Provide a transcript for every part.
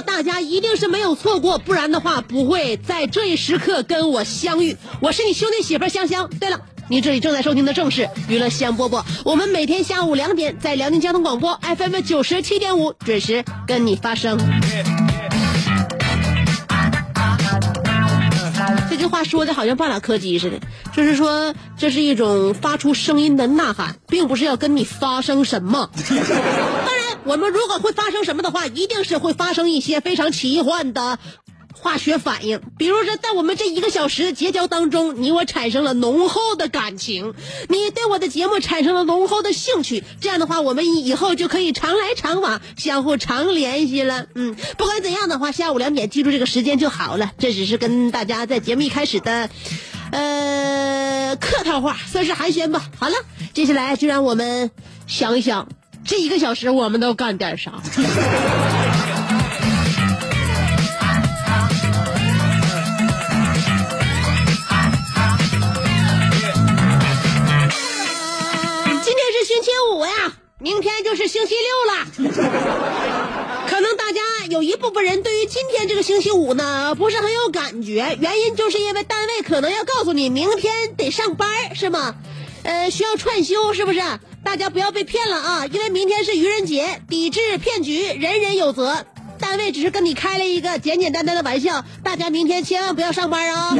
大家一定是没有错过，不然的话不会在这一时刻跟我相遇。我是你兄弟媳妇香香。对了，你这里正在收听的正是娱乐香饽饽，我们每天下午两点在辽宁交通广播 FM 九十七点五准时跟你发声。这句话说的好像半拉柯基似的，就是说这是一种发出声音的呐喊，并不是要跟你发生什么。我们如果会发生什么的话，一定是会发生一些非常奇幻的化学反应。比如说，在我们这一个小时的结交当中，你我产生了浓厚的感情，你对我的节目产生了浓厚的兴趣。这样的话，我们以后就可以常来常往，相互常联系了。嗯，不管怎样的话，下午两点记住这个时间就好了。这只是跟大家在节目一开始的。呃，客套话算是寒暄吧。好了，接下来就让我们想一想，这一个小时我们都干点啥？今天是星期五呀，明天就是星期六了。可能大家有一部分人对于今天这个星期五呢不是很有感觉，原因就是因为单位可能要告诉你明天得上班，是吗？呃，需要串休，是不是？大家不要被骗了啊！因为明天是愚人节，抵制骗局，人人有责。单位只是跟你开了一个简简单单的玩笑，大家明天千万不要上班啊！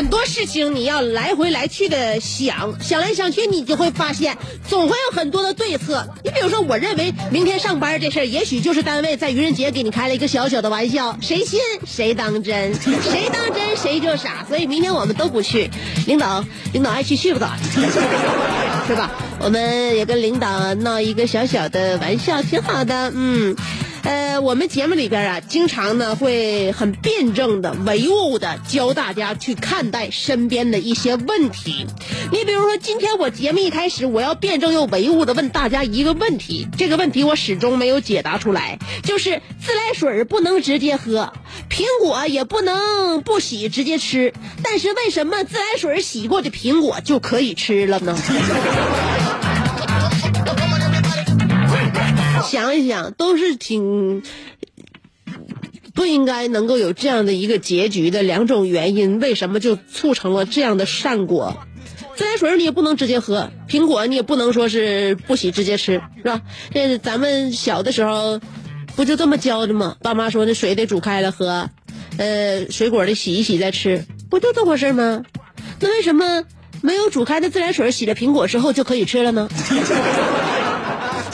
很多事情你要来回来去的想，想来想去，你就会发现总会有很多的对策。你比如说，我认为明天上班这事儿，也许就是单位在愚人节给你开了一个小小的玩笑，谁信谁当真，谁当真谁就傻。所以明天我们都不去，领导领导爱去去不早，是吧？我们也跟领导闹一个小小的玩笑，挺好的，嗯。呃，我们节目里边啊，经常呢会很辩证的、唯物的教大家去看待身边的一些问题。你比如说，今天我节目一开始，我要辩证又唯物的问大家一个问题，这个问题我始终没有解答出来，就是自来水不能直接喝，苹果也不能不洗直接吃，但是为什么自来水洗过的苹果就可以吃了呢？想一想，都是挺不应该能够有这样的一个结局的两种原因，为什么就促成了这样的善果？自来水你也不能直接喝，苹果你也不能说是不洗直接吃，是吧？这咱们小的时候不就这么教的吗？爸妈说那水得煮开了喝，呃，水果得洗一洗再吃，不就这回事吗？那为什么没有煮开的自来水洗了苹果之后就可以吃了呢？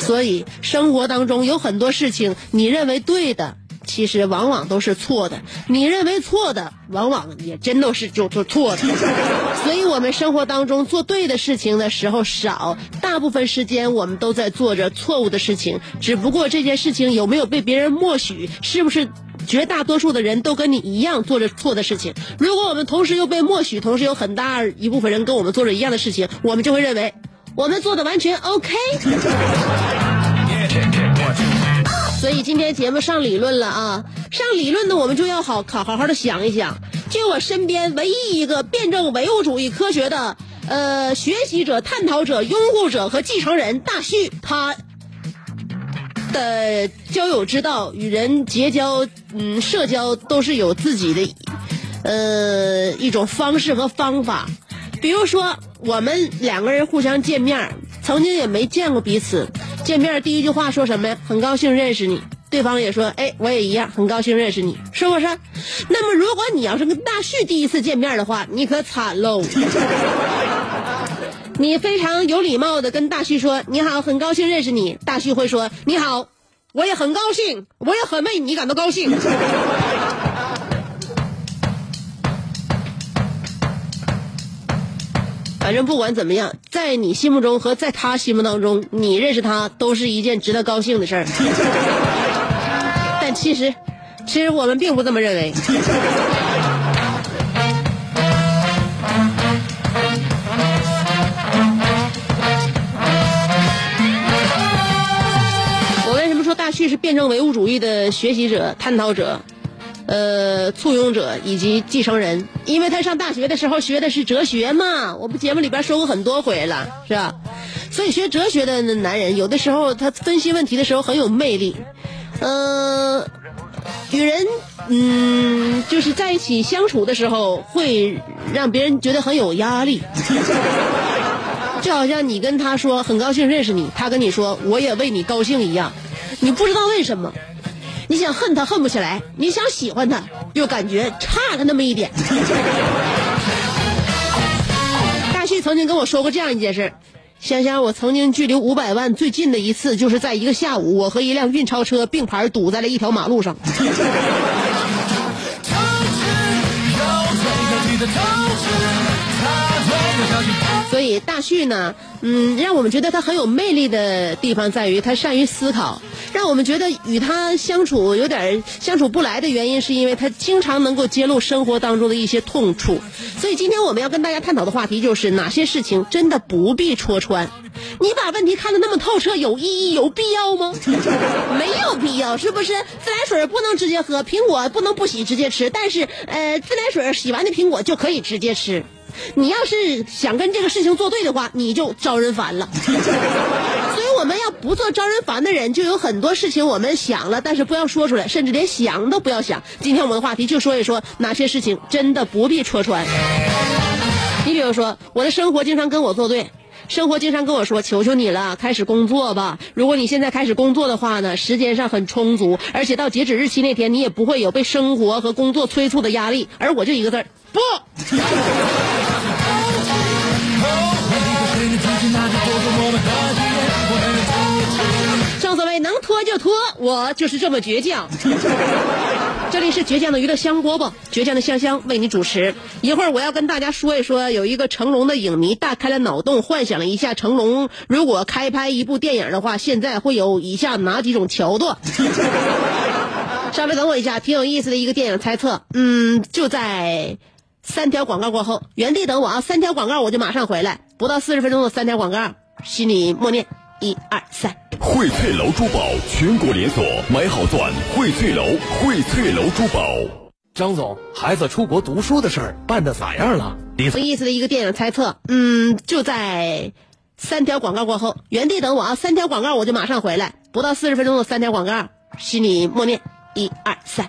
所以生活当中有很多事情，你认为对的，其实往往都是错的；你认为错的，往往也真都是就就错的。所以我们生活当中做对的事情的时候少，大部分时间我们都在做着错误的事情。只不过这件事情有没有被别人默许，是不是绝大多数的人都跟你一样做着错的事情？如果我们同时又被默许，同时有很大一部分人跟我们做着一样的事情，我们就会认为我们做的完全 OK。所以今天节目上理论了啊，上理论呢，我们就要好好好好的想一想，就我身边唯一一个辩证唯物主义科学的呃学习者、探讨者、拥护者和继承人大旭，他的交友之道、与人结交、嗯社交都是有自己的呃一种方式和方法。比如说，我们两个人互相见面，曾经也没见过彼此，见面第一句话说什么呀？很高兴认识你。对方也说：“哎，我也一样，很高兴认识你，是不是？”那么，如果你要是跟大旭第一次见面的话，你可惨喽。你非常有礼貌的跟大旭说：“你好，很高兴认识你。”大旭会说：“你好，我也很高兴，我也很为你感到高兴。”反正不管怎么样，在你心目中和在他心目当中，你认识他都是一件值得高兴的事儿。但其实，其实我们并不这么认为。我为什么说大旭是辩证唯物主义的学习者、探讨者？呃，簇拥者以及继承人，因为他上大学的时候学的是哲学嘛，我不节目里边说过很多回了，是吧？所以学哲学的男人，有的时候他分析问题的时候很有魅力，呃，与人嗯就是在一起相处的时候，会让别人觉得很有压力，就好像你跟他说很高兴认识你，他跟你说我也为你高兴一样，你不知道为什么。你想恨他恨不起来，你想喜欢他又感觉差了那么一点。大旭曾经跟我说过这样一件事：想想我曾经距离五百万最近的一次，就是在一个下午，我和一辆运钞车并排堵在了一条马路上。所以大旭呢，嗯，让我们觉得他很有魅力的地方在于他善于思考。让我们觉得与他相处有点相处不来的原因，是因为他经常能够揭露生活当中的一些痛处。所以今天我们要跟大家探讨的话题就是哪些事情真的不必戳穿。你把问题看得那么透彻，有意义、有必要吗？没有必要，是不是？自来水不能直接喝，苹果不能不洗直接吃，但是呃，自来水洗完的苹果就可以直接吃。你要是想跟这个事情作对的话，你就招人烦了。所以我们要不做招人烦的人，就有很多事情我们想了，但是不要说出来，甚至连想都不要想。今天我们的话题就说一说哪些事情真的不必戳穿。你比如说，我的生活经常跟我作对，生活经常跟我说：“求求你了，开始工作吧。如果你现在开始工作的话呢，时间上很充足，而且到截止日期那天，你也不会有被生活和工作催促的压力。”而我就一个字儿：不。正所谓能拖就拖，我就是这么倔强。这里是倔强的娱乐香饽饽，倔强的香香为你主持。一会儿我要跟大家说一说，有一个成龙的影迷大开了脑洞，幻想了一下成龙如果开拍一部电影的话，现在会有以下哪几种桥段？稍微等我一下，挺有意思的一个电影猜测。嗯，就在三条广告过后，原地等我啊！三条广告我就马上回来，不到四十分钟的三条广告，心里默念一二三。荟萃楼珠宝全国连锁，买好钻，荟萃楼，荟萃楼珠宝。张总，孩子出国读书的事儿办的咋样了？你有意思的一个电影猜测，嗯，就在三条广告过后，原地等我啊！三条广告我就马上回来，不到四十分钟的三条广告，心里默念一二三。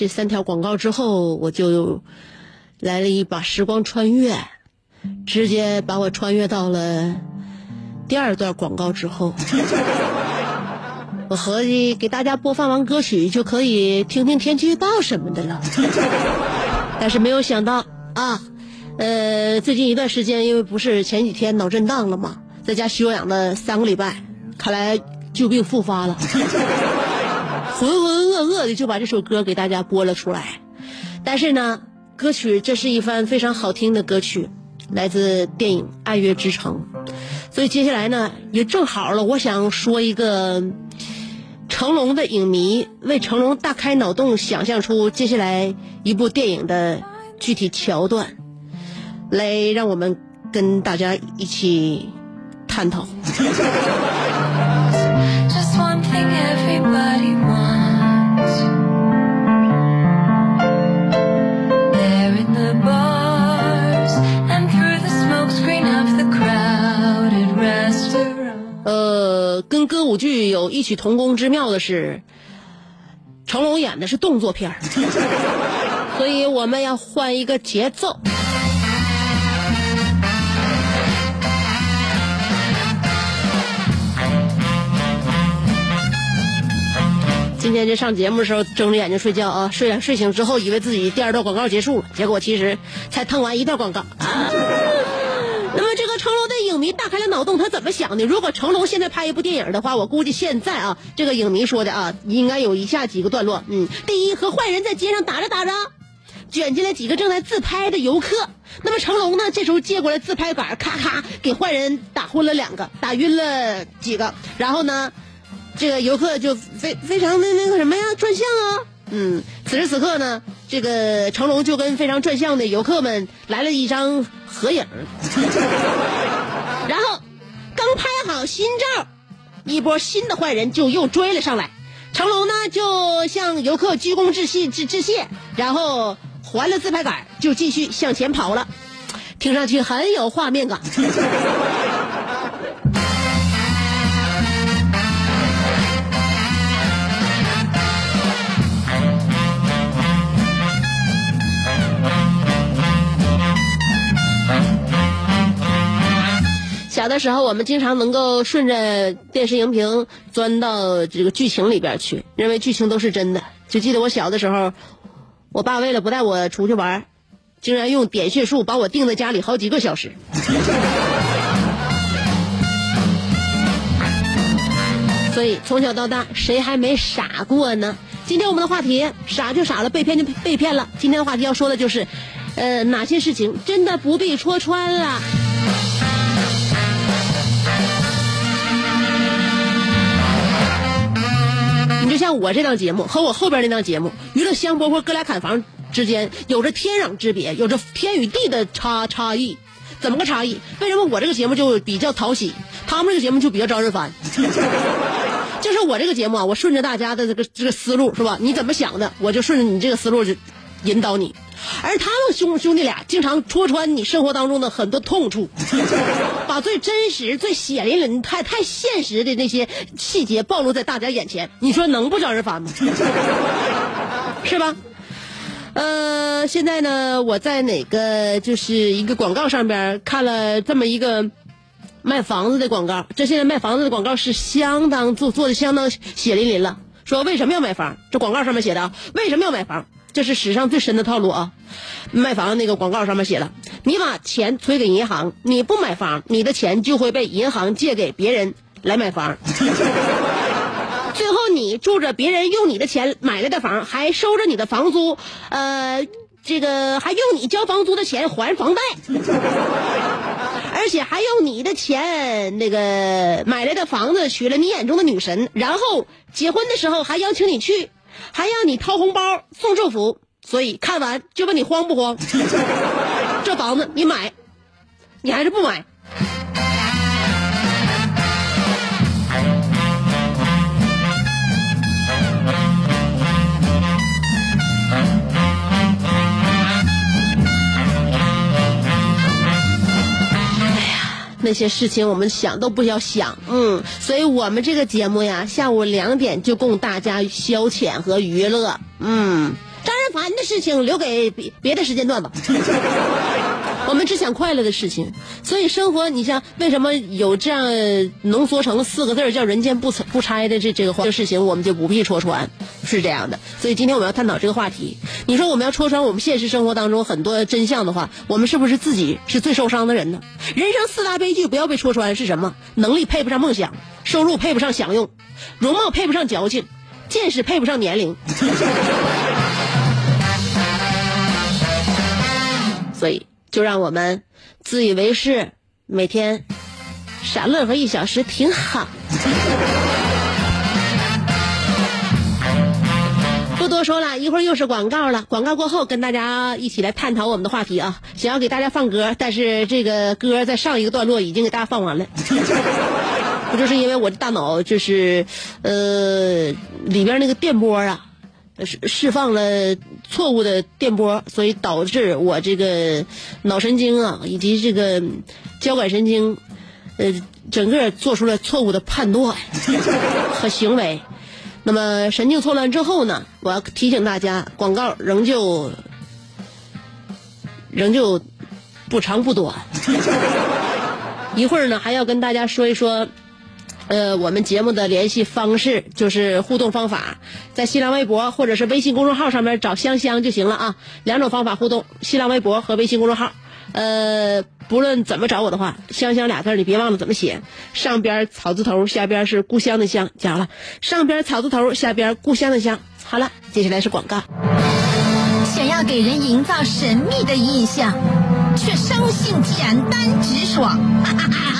这三条广告之后，我就来了一把时光穿越，直接把我穿越到了第二段广告之后。我合计给大家播放完歌曲就可以听听天气预报什么的了，但是没有想到啊，呃，最近一段时间因为不是前几天脑震荡了嘛，在家休养了三个礼拜，看来旧病复发了。浑浑噩噩的就把这首歌给大家播了出来。但是呢，歌曲这是一番非常好听的歌曲，来自电影《爱乐之城》。所以接下来呢，也正好了，我想说一个成龙的影迷为成龙大开脑洞，想象出接下来一部电影的具体桥段，来让我们跟大家一起探讨。呃，跟歌舞剧有异曲同工之妙的是，成龙演的是动作片儿，所以我们要换一个节奏。今天这上节目的时候睁着眼睛睡觉啊，睡睡醒之后以为自己第二段广告结束了，结果其实才腾完一段广告。影迷大开了脑洞，他怎么想的？如果成龙现在拍一部电影的话，我估计现在啊，这个影迷说的啊，应该有以下几个段落。嗯，第一，和坏人在街上打着打着，卷进来几个正在自拍的游客。那么成龙呢，这时候借过来自拍杆，咔咔给坏人打昏了两个，打晕了几个，然后呢，这个游客就非非常的那个什么呀，转向啊。嗯，此时此刻呢，这个成龙就跟非常转向的游客们来了一张合影，然后刚拍好新照，一波新的坏人就又追了上来。成龙呢就向游客鞠躬致谢致致谢，然后还了自拍杆，就继续向前跑了，听上去很有画面感。小的时候，我们经常能够顺着电视荧屏钻到这个剧情里边去，认为剧情都是真的。就记得我小的时候，我爸为了不带我出去玩，竟然用点穴术把我定在家里好几个小时。所以从小到大，谁还没傻过呢？今天我们的话题，傻就傻了，被骗就被骗了。今天的话题要说的就是，呃，哪些事情真的不必戳穿了。像我这档节目和我后边那档节目《娱乐香饽饽哥俩砍房》之间有着天壤之别，有着天与地的差差异。怎么个差异？为什么我这个节目就比较讨喜，他们这个节目就比较招人烦？就是我这个节目啊，我顺着大家的这个这个思路是吧？你怎么想的，我就顺着你这个思路就引导你。而他们兄兄弟俩经常戳穿你生活当中的很多痛处，把最真实、最血淋淋、太太现实的那些细节暴露在大家眼前，你说能不招人烦吗？是吧？呃，现在呢，我在哪个就是一个广告上边看了这么一个卖房子的广告。这现在卖房子的广告是相当做做的相当血淋淋了。说为什么要买房？这广告上面写的，为什么要买房？这是史上最深的套路啊！卖房那个广告上面写了，你把钱存给银行，你不买房，你的钱就会被银行借给别人来买房。最后你住着别人用你的钱买来的房，还收着你的房租，呃，这个还用你交房租的钱还房贷，而且还用你的钱那个买来的房子娶了你眼中的女神，然后结婚的时候还邀请你去，还让你掏红包送祝福。所以看完就问你慌不慌？这房子你买，你还是不买？那些事情我们想都不要想，嗯，所以我们这个节目呀，下午两点就供大家消遣和娱乐，嗯，张人凡的事情留给别别的时间段吧。我们只想快乐的事情，所以生活，你像为什么有这样浓缩成四个字叫“人间不不拆”的这这个话这事情，我们就不必戳穿，是这样的。所以今天我们要探讨这个话题。你说我们要戳穿我们现实生活当中很多真相的话，我们是不是自己是最受伤的人呢？人生四大悲剧不要被戳穿是什么？能力配不上梦想，收入配不上享用，容貌配不上矫情，见识配不上年龄。所以。就让我们自以为是，每天傻乐呵一小时挺好。不多说了，一会儿又是广告了。广告过后，跟大家一起来探讨我们的话题啊！想要给大家放歌，但是这个歌在上一个段落已经给大家放完了。不就是因为我的大脑就是呃里边那个电波啊。释释放了错误的电波，所以导致我这个脑神经啊，以及这个交感神经，呃，整个做出了错误的判断 和行为。那么神经错乱之后呢，我要提醒大家，广告仍旧仍旧不长不短。一会儿呢，还要跟大家说一说。呃，我们节目的联系方式就是互动方法，在新浪微博或者是微信公众号上面找香香就行了啊。两种方法互动，新浪微博和微信公众号。呃，不论怎么找我的话，香香俩字你别忘了怎么写，上边草字头，下边是故乡的乡，讲了，上边草字头，下边故乡的乡。好了，接下来是广告。想要给人营造神秘的印象，却生性简单直爽。哈哈哈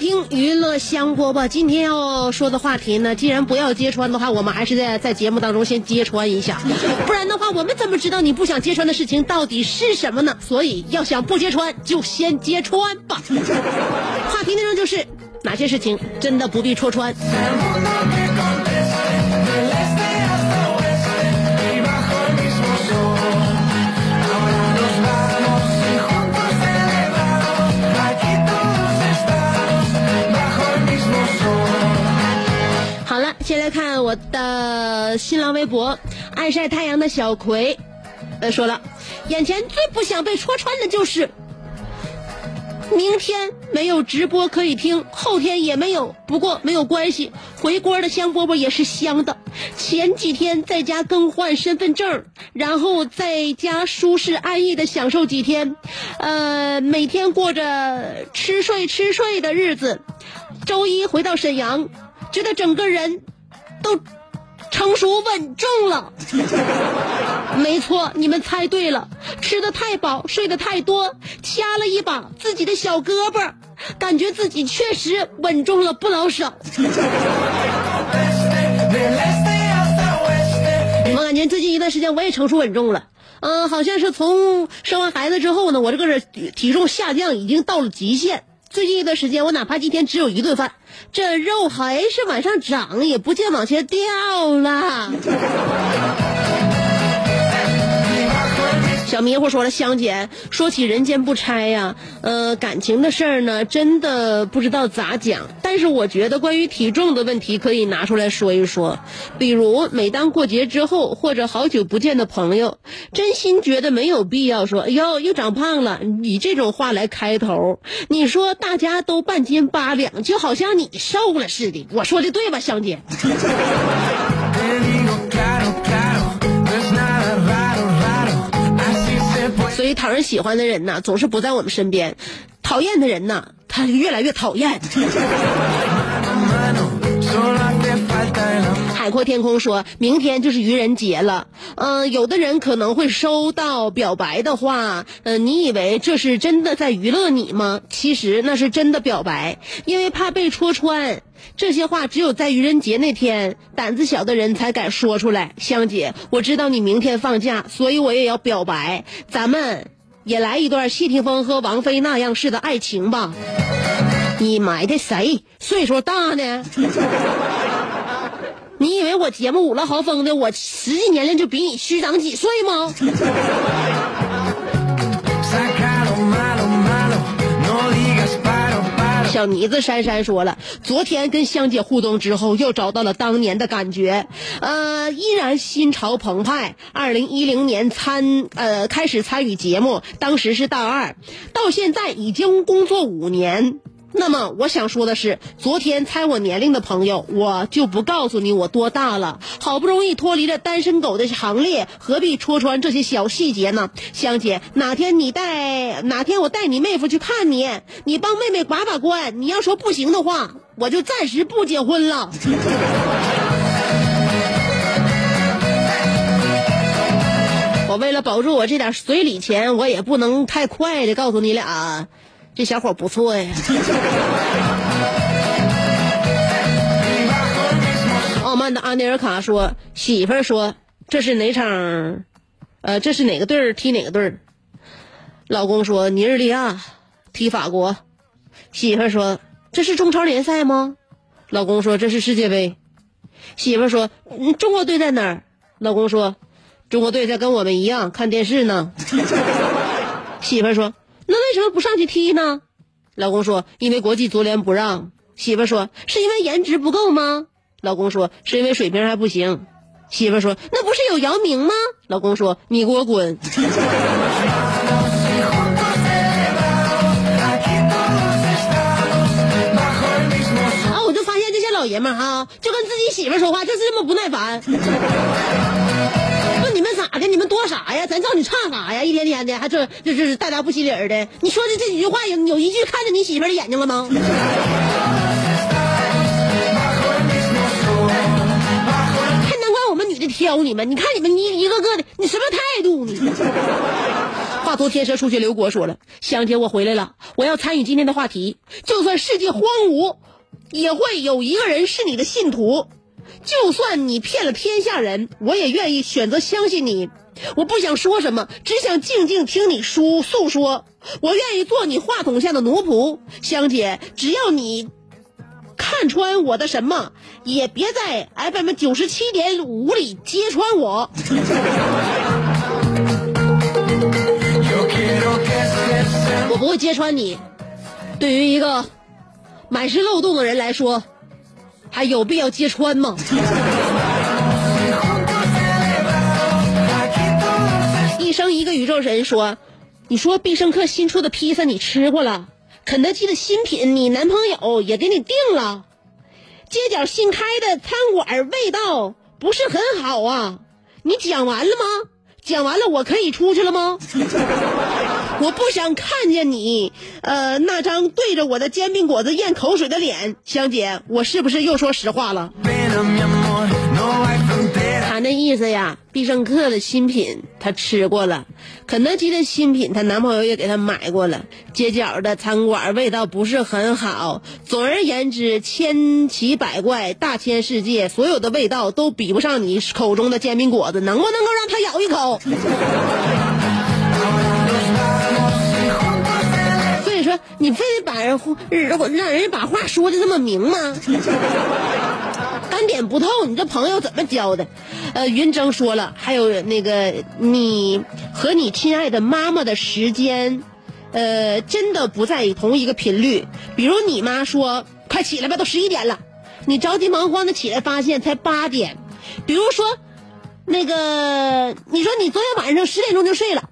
听娱乐香饽饽。今天要说的话题呢，既然不要揭穿的话，我们还是在在节目当中先揭穿一下，不然的话，我们怎么知道你不想揭穿的事情到底是什么呢？所以要想不揭穿，就先揭穿吧。话题内容就是哪些事情真的不必戳穿。先来看我的新浪微博，爱晒太阳的小葵，呃，说了，眼前最不想被戳穿的就是，明天没有直播可以听，后天也没有，不过没有关系，回锅的香饽饽也是香的。前几天在家更换身份证，然后在家舒适安逸的享受几天，呃，每天过着吃睡吃睡的日子。周一回到沈阳，觉得整个人都成熟稳重了。没错，你们猜对了，吃的太饱，睡得太多，掐了一把自己的小胳膊，感觉自己确实稳重了不老少。我感觉最近一段时间我也成熟稳重了。嗯、好像是从生完孩子之后呢，我这个人体重下降已经到了极限。最近一段时间，我哪怕一天只有一顿饭，这肉还是往上涨，也不见往前掉了。小迷糊说了，香姐，说起人间不拆呀，呃，感情的事儿呢，真的不知道咋讲。但是我觉得关于体重的问题可以拿出来说一说，比如每当过节之后，或者好久不见的朋友，真心觉得没有必要说，哎呦，又长胖了，以这种话来开头。你说大家都半斤八两，就好像你瘦了似的，我说的对吧，香姐？所以讨人喜欢的人呢，总是不在我们身边；讨厌的人呢，他越来越讨厌。海阔天空说，明天就是愚人节了。嗯、有的人可能会收到表白的话，嗯、你以为这是真的在娱乐你吗？其实那是真的表白，因为怕被戳穿。这些话只有在愚人节那天，胆子小的人才敢说出来。香姐，我知道你明天放假，所以我也要表白，咱们也来一段谢霆锋和王菲那样式的爱情吧。你埋汰谁？岁数大呢？你以为我节目五了豪风的，我实际年龄就比你虚长几岁吗？小妮子珊珊说了，昨天跟香姐互动之后，又找到了当年的感觉，呃，依然心潮澎湃。二零一零年参呃开始参与节目，当时是大二，到现在已经工作五年。那么我想说的是，昨天猜我年龄的朋友，我就不告诉你我多大了。好不容易脱离了单身狗的行列，何必戳穿这些小细节呢？香姐，哪天你带哪天我带你妹夫去看你，你帮妹妹把把关。你要说不行的话，我就暂时不结婚了。我为了保住我这点随礼钱，我也不能太快的告诉你俩，这小伙不错呀。傲慢的阿内尔卡说：“媳妇儿说这是哪场？呃，这是哪个队儿踢哪个队儿？”老公说：“尼日利亚踢法国。”媳妇儿说：“这是中超联赛吗？”老公说：“这是世界杯。”媳妇儿说：“嗯，中国队在哪儿？”老公说：“中国队在跟我们一样看电视呢。”媳妇儿说：“那为什么不上去踢呢？”老公说：“因为国际足联不让。”媳妇说：“是因为颜值不够吗？”老公说：“是因为水平还不行。”媳妇说：“那不是有姚明吗？”老公说：“你给我滚！” 啊，我就发现这些老爷们儿哈，就跟自己媳妇说话就是这么不耐烦。你们咋的？你们多啥呀？咱照你差啥呀？一天天的还这就是大大不起理儿的。你说的这几句话有有一句看着你媳妇儿的眼睛了吗？还难怪我们女的挑你们，你看你们一一个个的，你什么态度你？化作天蛇出去，刘国说了：“香姐，我回来了，我要参与今天的话题。就算世界荒芜，也会有一个人是你的信徒。就算你骗了天下人，我也愿意选择相信你。我不想说什么，只想静静听你诉诉说。我愿意做你话筒下的奴仆，香姐，只要你看穿我的什么，也别在 FM 九十七点五里揭穿我。”我不会揭穿你。对于一个满是漏洞的人来说，还有必要揭穿吗？一生一个宇宙神说：“你说必胜客新出的披萨你吃过了，肯德基的新品你男朋友也给你订了，街角新开的餐馆味道不是很好啊。”你讲完了吗？讲完了，我可以出去了吗？我不想看见你，呃，那张对着我的煎饼果子咽口水的脸，香姐，我是不是又说实话了？他那意思呀，必胜客的新品他吃过了，肯德基的新品她男朋友也给她买过了，街角的餐馆味道不是很好。总而言之，千奇百怪，大千世界，所有的味道都比不上你口中的煎饼果子，能不能够让他咬一口？你非得把人让人家把话说的这么明吗？观点不透，你这朋友怎么交的？呃，云峥说了，还有那个你和你亲爱的妈妈的时间，呃，真的不在同一个频率。比如你妈说快起来吧，都十一点了，你着急忙慌的起来，发现才八点。比如说，那个你说你昨天晚上十点钟就睡了，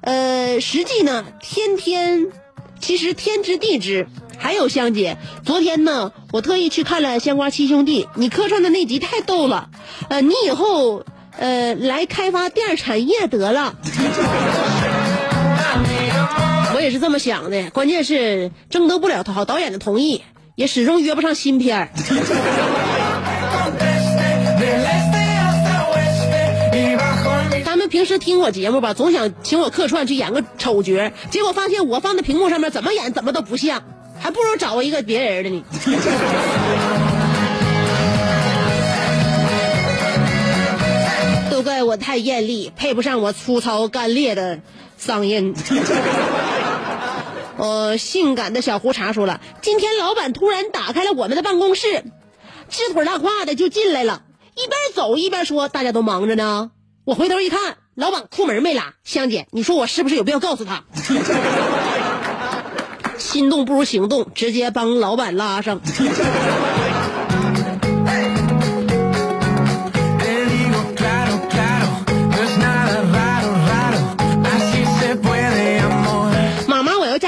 呃，实际呢，天天其实天知地知。还有香姐，昨天呢，我特意去看了《香瓜七兄弟》，你客串的那集太逗了，呃，你以后呃来开发电影产业得了。我也是这么想的，关键是征得不了好导演的同意，也始终约不上新片儿。平时听我节目吧，总想请我客串去演个丑角，结果发现我放在屏幕上面怎么演怎么都不像。还不如找一个别人的呢。都怪我太艳丽，配不上我粗糙干裂的嗓音。呃，性感的小胡茬说了，今天老板突然打开了我们的办公室，支腿大胯的就进来了，一边走一边说：“大家都忙着呢。”我回头一看，老板裤门没拉。香姐，你说我是不是有必要告诉他？心动不如行动，直接帮老板拉上。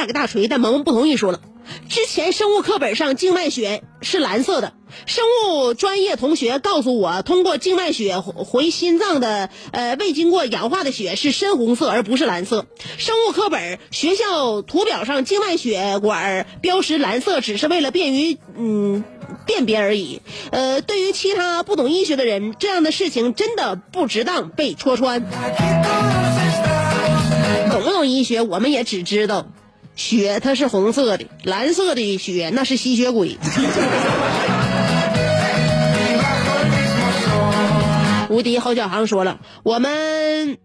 妈，我要嫁给大锤，但萌萌不同意，说了，之前生物课本上静脉血是蓝色的，生物专业同学告诉我，通过静脉血回心脏的呃未经过氧化的血是深红色，而不是蓝色。生物课本学校图表上静脉血管标识蓝色，只是为了便于嗯辨别而已。呃，对于其他不懂医学的人，这样的事情真的不值当被戳穿。懂不懂医学？我们也只知道。血它是红色的，蓝色的血那是吸血鬼。无敌侯小航说了，我们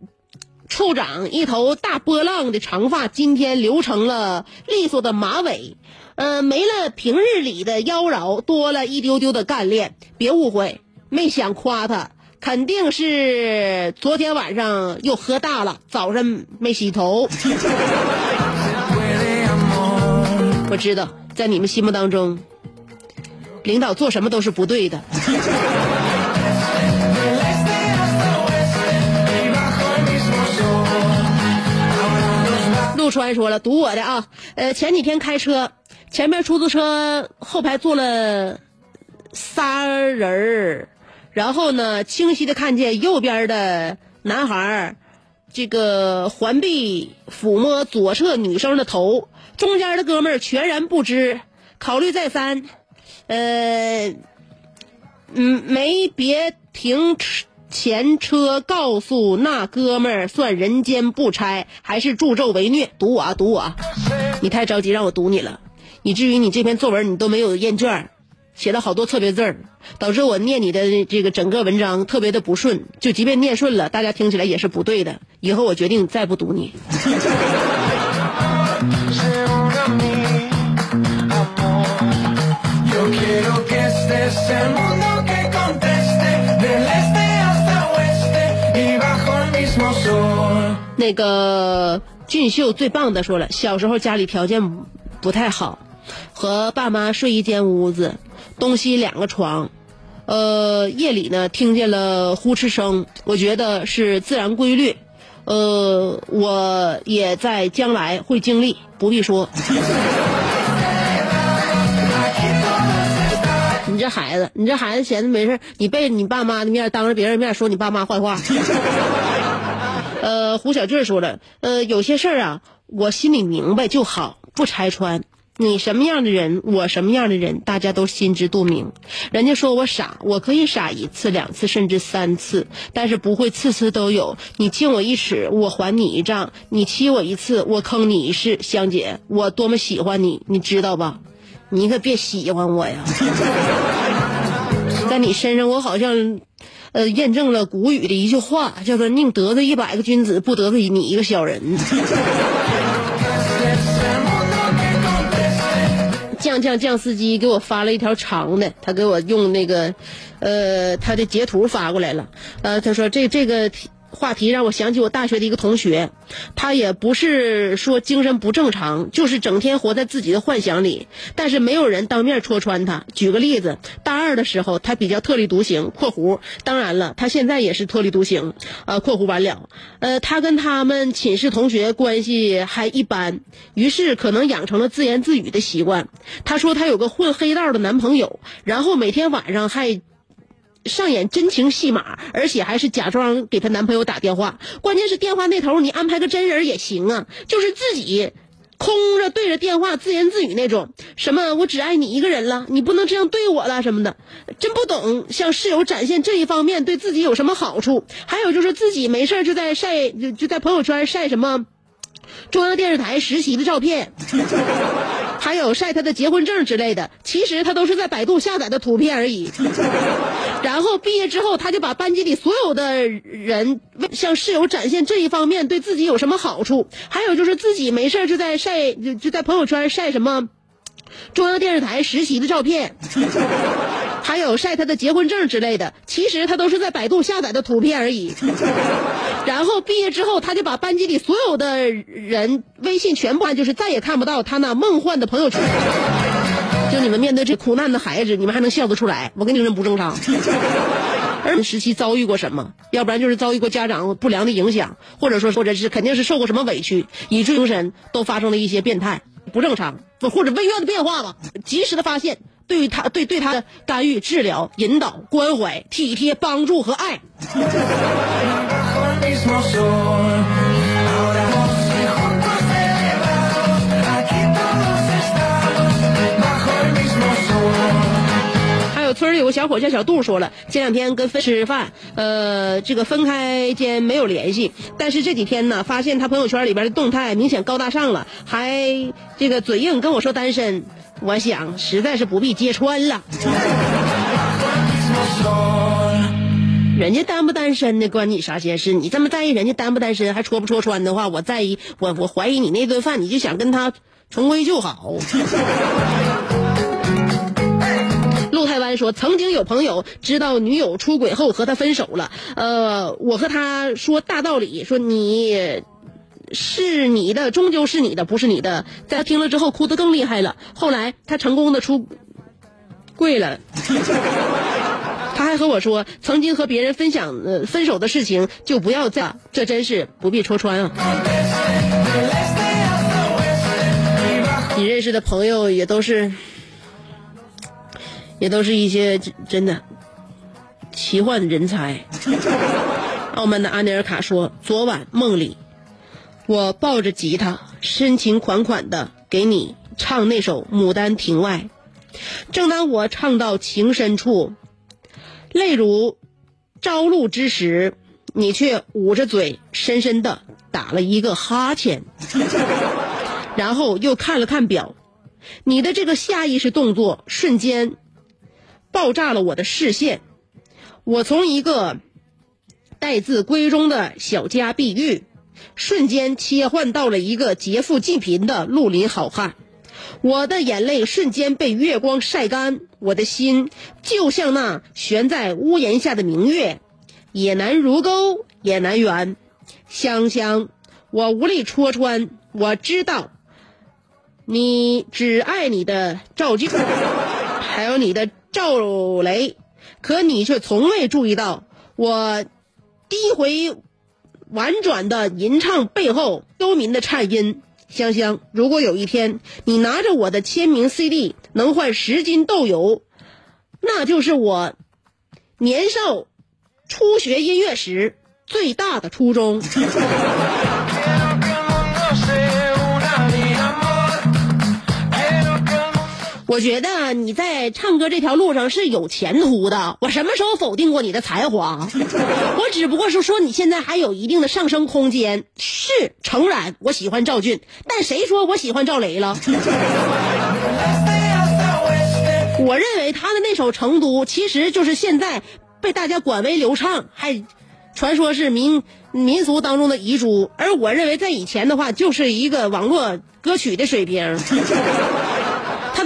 处长一头大波浪的长发，今天留成了利索的马尾，呃，没了平日里的妖娆，多了一丢丢的干练。别误会，没想夸他，肯定是昨天晚上又喝大了，早上没洗头。我知道，在你们心目当中，领导做什么都是不对的。陆川说了，赌我的啊！呃，前几天开车，前面出租车后排坐了仨人儿，然后呢，清晰的看见右边的男孩儿，这个环臂抚摸左侧女生的头。中间的哥们儿全然不知，考虑再三，呃，嗯，没别停前车告诉那哥们儿，算人间不拆，还是助纣为虐？读我啊，读我啊！你太着急让我读你了，以至于你这篇作文你都没有验卷儿，写了好多错别字儿，导致我念你的这个整个文章特别的不顺。就即便念顺了，大家听起来也是不对的。以后我决定再不读你。那个俊秀最棒的说了，小时候家里条件不太好，和爸妈睡一间屋子，东西两个床。呃，夜里呢听见了呼哧声，我觉得是自然规律。呃，我也在将来会经历，不必说。这孩子，你这孩子闲着没事儿你背着你爸妈的面，当着别人面说你爸妈坏话。呃，胡小俊说了，呃，有些事儿啊，我心里明白就好，不拆穿。你什么样的人，我什么样的人，大家都心知肚明。人家说我傻，我可以傻一次、两次，甚至三次，但是不会次次都有。你敬我一尺，我还你一丈；你欺我一次，我坑你一世。香姐，我多么喜欢你，你知道吧？你可别喜欢我呀！在你身上，我好像，呃，验证了古语的一句话，叫做“宁得罪一百个君子，不得罪你一个小人”。酱酱酱司机给我发了一条长的，他给我用那个，呃，他的截图发过来了。呃，他说这这个话题让我想起我大学的一个同学，他也不是说精神不正常，就是整天活在自己的幻想里，但是没有人当面戳穿他。举个例子，大二的时候他比较特立独行（括弧），当然了，他现在也是特立独行，呃，括弧完了。呃，他跟他们寝室同学关系还一般，于是可能养成了自言自语的习惯。他说他有个混黑道的男朋友，然后每天晚上还。上演真情戏码，而且还是假装给她男朋友打电话。关键是电话那头你安排个真人也行啊，就是自己空着对着电话自言自语那种。什么我只爱你一个人了，你不能这样对我了什么的，真不懂向室友展现这一方面对自己有什么好处。还有就是自己没事就在晒，就就在朋友圈晒什么中央电视台实习的照片。还有晒他的结婚证之类的，其实他都是在百度下载的图片而已。然后毕业之后，他就把班级里所有的人向室友展现这一方面对自己有什么好处，还有就是自己没事就在晒，就就在朋友圈晒什么中央电视台实习的照片，还有晒他的结婚证之类的，其实他都是在百度下载的图片而已。然后毕业之后，他就把班级里所有的人微信全部，就是再也看不到他那梦幻的朋友圈。就你们面对这苦难的孩子，你们还能笑得出来？我跟你说，不正常。儿时期遭遇过什么？要不然就是遭遇过家长不良的影响，或者说，或者是肯定是受过什么委屈，以至于精神都发生了一些变态，不正常，或者微妙的变化吧。及时的发现，对于他对对他的干预、治疗、引导、关怀、体贴、帮助和爱。还有村里有个小伙叫小杜说了，前两天跟分吃饭，呃，这个分开间没有联系，但是这几天呢，发现他朋友圈里边的动态明显高大上了，还这个嘴硬跟我说单身，我想实在是不必揭穿了。人家单不单身的关你啥闲事？你这么在意人家单不单身，还戳不戳穿的话，我在意，我我怀疑你那顿饭，你就想跟他重归旧好。陆太湾说，曾经有朋友知道女友出轨后和他分手了，呃，我和他说大道理，说你是你的，终究是你的，不是你的。在他听了之后，哭得更厉害了。后来他成功的出柜了。他还和我说，曾经和别人分享呃分手的事情，就不要再，这真是不必戳穿啊。你认识的朋友也都是，也都是一些真的奇幻人才。澳门的阿尼尔卡说，昨晚梦里，我抱着吉他，深情款款的给你唱那首《牡丹亭外》。正当我唱到情深处，泪如朝露之时，你却捂着嘴，深深的打了一个哈欠，然后又看了看表，你的这个下意识动作瞬间爆炸了我的视线。我从一个待字闺中的小家碧玉，瞬间切换到了一个劫富济贫的绿林好汉。我的眼泪瞬间被月光晒干，我的心就像那悬在屋檐下的明月，也难如钩，也难圆。香香，我无力戳穿，我知道，你只爱你的赵静，还有你的赵雷，可你却从未注意到我低回婉转的吟唱背后忧民的颤音。香香，如果有一天你拿着我的签名 CD 能换十斤豆油，那就是我年少初学音乐时最大的初衷。我觉得你在唱歌这条路上是有前途的。我什么时候否定过你的才华？我只不过是说你现在还有一定的上升空间。是诚然，我喜欢赵俊，但谁说我喜欢赵雷了？我认为他的那首《成都》其实就是现在被大家广为流畅，还传说是民民俗当中的遗珠。而我认为在以前的话，就是一个网络歌曲的水平。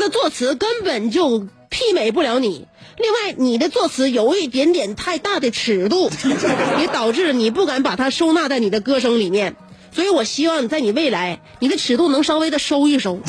作词根本就媲美不了你。另外，你的作词有一点点太大的尺度，也导致你不敢把它收纳在你的歌声里面。所以我希望在你未来，你的尺度能稍微的收一收。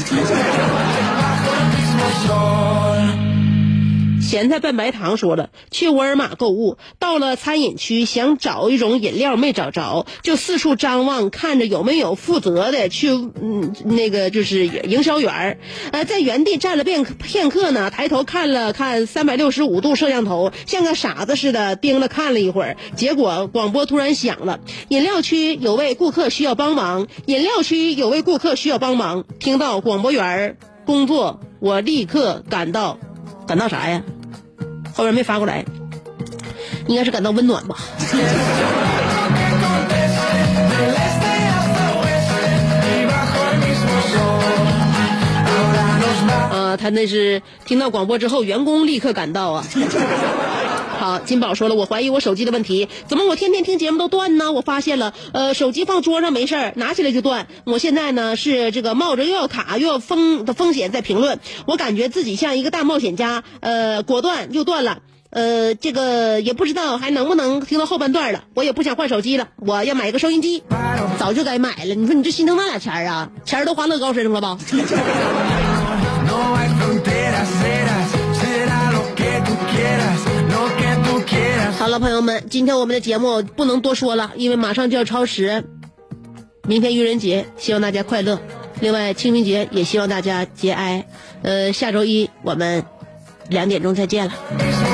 咸菜拌白糖说了，去沃尔玛购物，到了餐饮区，想找一种饮料没找着，就四处张望，看着有没有负责的去，嗯，那个就是营销员儿，呃，在原地站了片片刻呢，抬头看了看三百六十五度摄像头，像个傻子似的盯了看了一会儿，结果广播突然响了，饮料区有位顾客需要帮忙，饮料区有位顾客需要帮忙，听到广播员儿工作，我立刻感到，感到啥呀？后边没发过来，应该是感到温暖吧。呃，他那是听到广播之后，员工立刻赶到啊。好，金宝说了，我怀疑我手机的问题，怎么我天天听节目都断呢？我发现了，呃，手机放桌上没事儿，拿起来就断。我现在呢是这个冒着又要卡又要封的风险在评论，我感觉自己像一个大冒险家，呃，果断又断了。呃，这个也不知道还能不能听到后半段了。我也不想换手机了，我要买一个收音机，早就该买了。你说你这心疼那俩钱啊？钱都花乐高身上了吧？好了，朋友们，今天我们的节目不能多说了，因为马上就要超时。明天愚人节，希望大家快乐。另外，清明节也希望大家节哀。呃，下周一我们两点钟再见了。